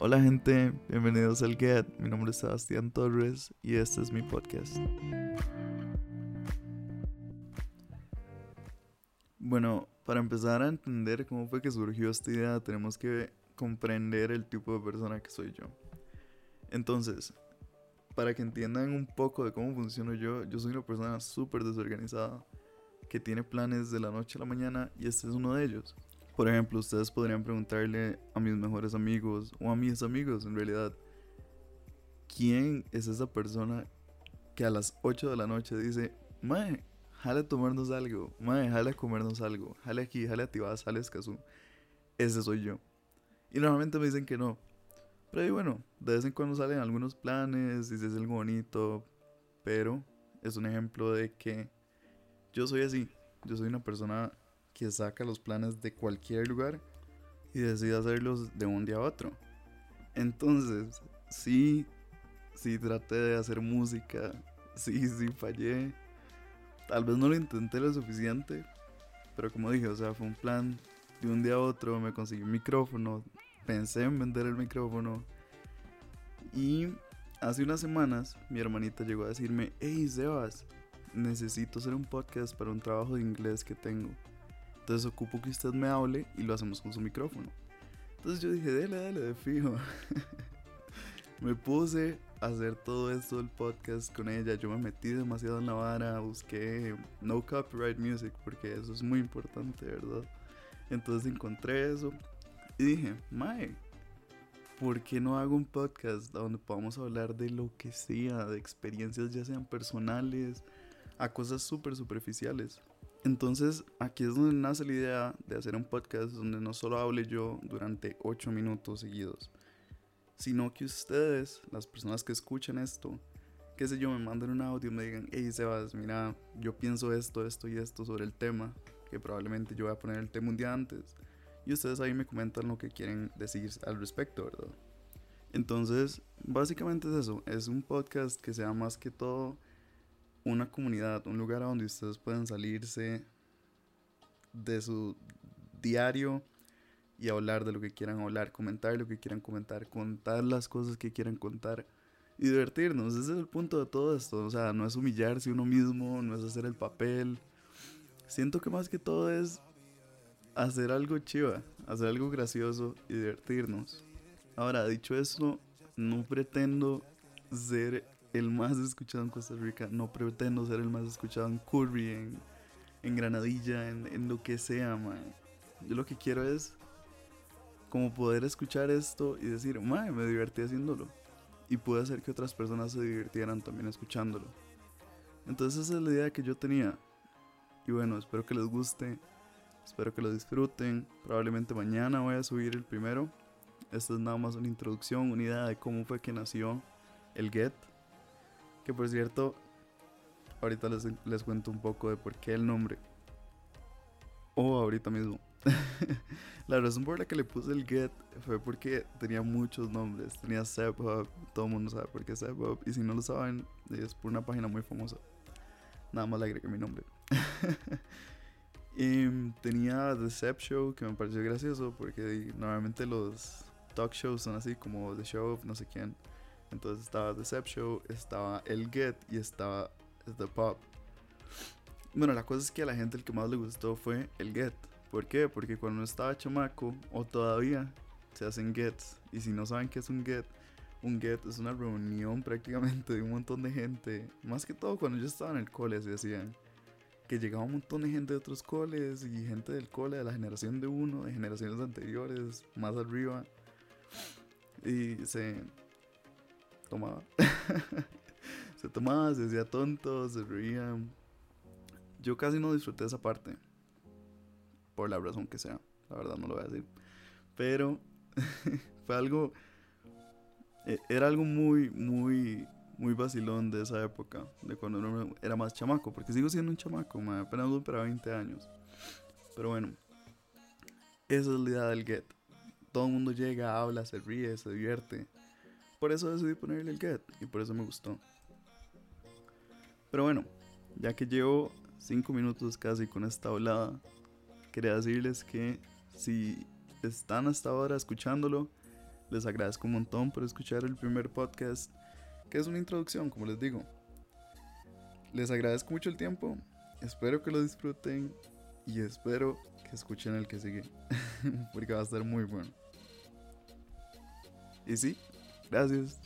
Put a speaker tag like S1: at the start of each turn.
S1: Hola gente, bienvenidos al Get. Mi nombre es Sebastián Torres y este es mi podcast. Bueno, para empezar a entender cómo fue que surgió esta idea, tenemos que comprender el tipo de persona que soy yo. Entonces, para que entiendan un poco de cómo funciono yo, yo soy una persona súper desorganizada que tiene planes de la noche a la mañana y este es uno de ellos. Por ejemplo, ustedes podrían preguntarle a mis mejores amigos o a mis amigos en realidad, ¿quién es esa persona que a las 8 de la noche dice, Mae, jale a tomarnos algo, Mae, jale a comernos algo, jale aquí, jale a Tibás, jale a Escazú? Ese soy yo. Y normalmente me dicen que no. Pero ahí bueno, de vez en cuando salen algunos planes, dices algo bonito, pero es un ejemplo de que yo soy así. Yo soy una persona que saca los planes de cualquier lugar y decide hacerlos de un día a otro. Entonces, sí, sí traté de hacer música, sí, sí fallé. Tal vez no lo intenté lo suficiente, pero como dije, o sea, fue un plan de un día a otro, me conseguí un micrófono, pensé en vender el micrófono y hace unas semanas mi hermanita llegó a decirme, hey Sebas, necesito hacer un podcast para un trabajo de inglés que tengo. Entonces ocupo que usted me hable y lo hacemos con su micrófono. Entonces yo dije, dale, dale, de fijo. me puse a hacer todo esto del podcast con ella. Yo me metí demasiado en la vara, busqué no copyright music porque eso es muy importante, ¿verdad? Entonces encontré eso y dije, Mae, ¿por qué no hago un podcast donde podamos hablar de lo que sea, de experiencias ya sean personales a cosas súper superficiales? Entonces aquí es donde nace la idea de hacer un podcast donde no solo hable yo durante 8 minutos seguidos, sino que ustedes, las personas que escuchan esto, qué sé yo, me manden un audio y me digan, hey Sebas, mira, yo pienso esto, esto y esto sobre el tema, que probablemente yo voy a poner el tema un día antes, y ustedes ahí me comentan lo que quieren decir al respecto, ¿verdad? Entonces, básicamente es eso, es un podcast que sea más que todo comunidad, un lugar a donde ustedes puedan salirse de su diario y hablar de lo que quieran hablar, comentar lo que quieran comentar, contar las cosas que quieran contar y divertirnos. Ese es el punto de todo esto. O sea, no es humillarse uno mismo, no es hacer el papel. Siento que más que todo es hacer algo chiva, hacer algo gracioso y divertirnos. Ahora, dicho eso, no pretendo ser el más escuchado en Costa Rica. No pretendo ser el más escuchado en Curry, en, Granadilla, en, lo que sea, man. Yo lo que quiero es como poder escuchar esto y decir, man, me divertí haciéndolo. Y pude hacer que otras personas se divirtieran también escuchándolo. Entonces esa es la idea que yo tenía. Y bueno, espero que les guste. Espero que lo disfruten. Probablemente mañana voy a subir el primero. Esta es nada más una introducción, una idea de cómo fue que nació el Get. Que por cierto, ahorita les, les cuento un poco de por qué el nombre. O ahorita mismo. la razón por la que le puse el Get fue porque tenía muchos nombres. Tenía Hub, todo el mundo sabe por qué Hub. Y si no lo saben, es por una página muy famosa. Nada más le agregué mi nombre. y tenía The Zep Show, que me pareció gracioso porque normalmente los talk shows son así como The Show of no sé quién. Entonces estaba The Zep Show, estaba el Get y estaba The Pop. Bueno, la cosa es que a la gente el que más le gustó fue el Get. ¿Por qué? Porque cuando estaba chamaco, o todavía, se hacen Gets. Y si no saben qué es un Get, un Get es una reunión prácticamente de un montón de gente. Más que todo cuando yo estaba en el cole, se decían. Que llegaba un montón de gente de otros coles y gente del cole de la generación de uno, de generaciones anteriores, más arriba. Y se tomaba. se tomaba, se decía tonto, se reía. Yo casi no disfruté esa parte. Por la razón que sea. La verdad no lo voy a decir. Pero fue algo. Era algo muy, muy, muy vacilón de esa época. De cuando uno era más chamaco. Porque sigo siendo un chamaco, man, apenas para 20 años. Pero bueno. Esa es la idea del get. Todo el mundo llega, habla, se ríe, se divierte. Por eso decidí ponerle el get y por eso me gustó. Pero bueno, ya que llevo 5 minutos casi con esta hablada, quería decirles que si están hasta ahora escuchándolo, Les agradezco un montón por escuchar el primer podcast, que es una introducción, como les digo. Les agradezco mucho el tiempo, espero que lo disfruten y espero que escuchen el que sigue, porque va a estar muy bueno. Y sí, gracias.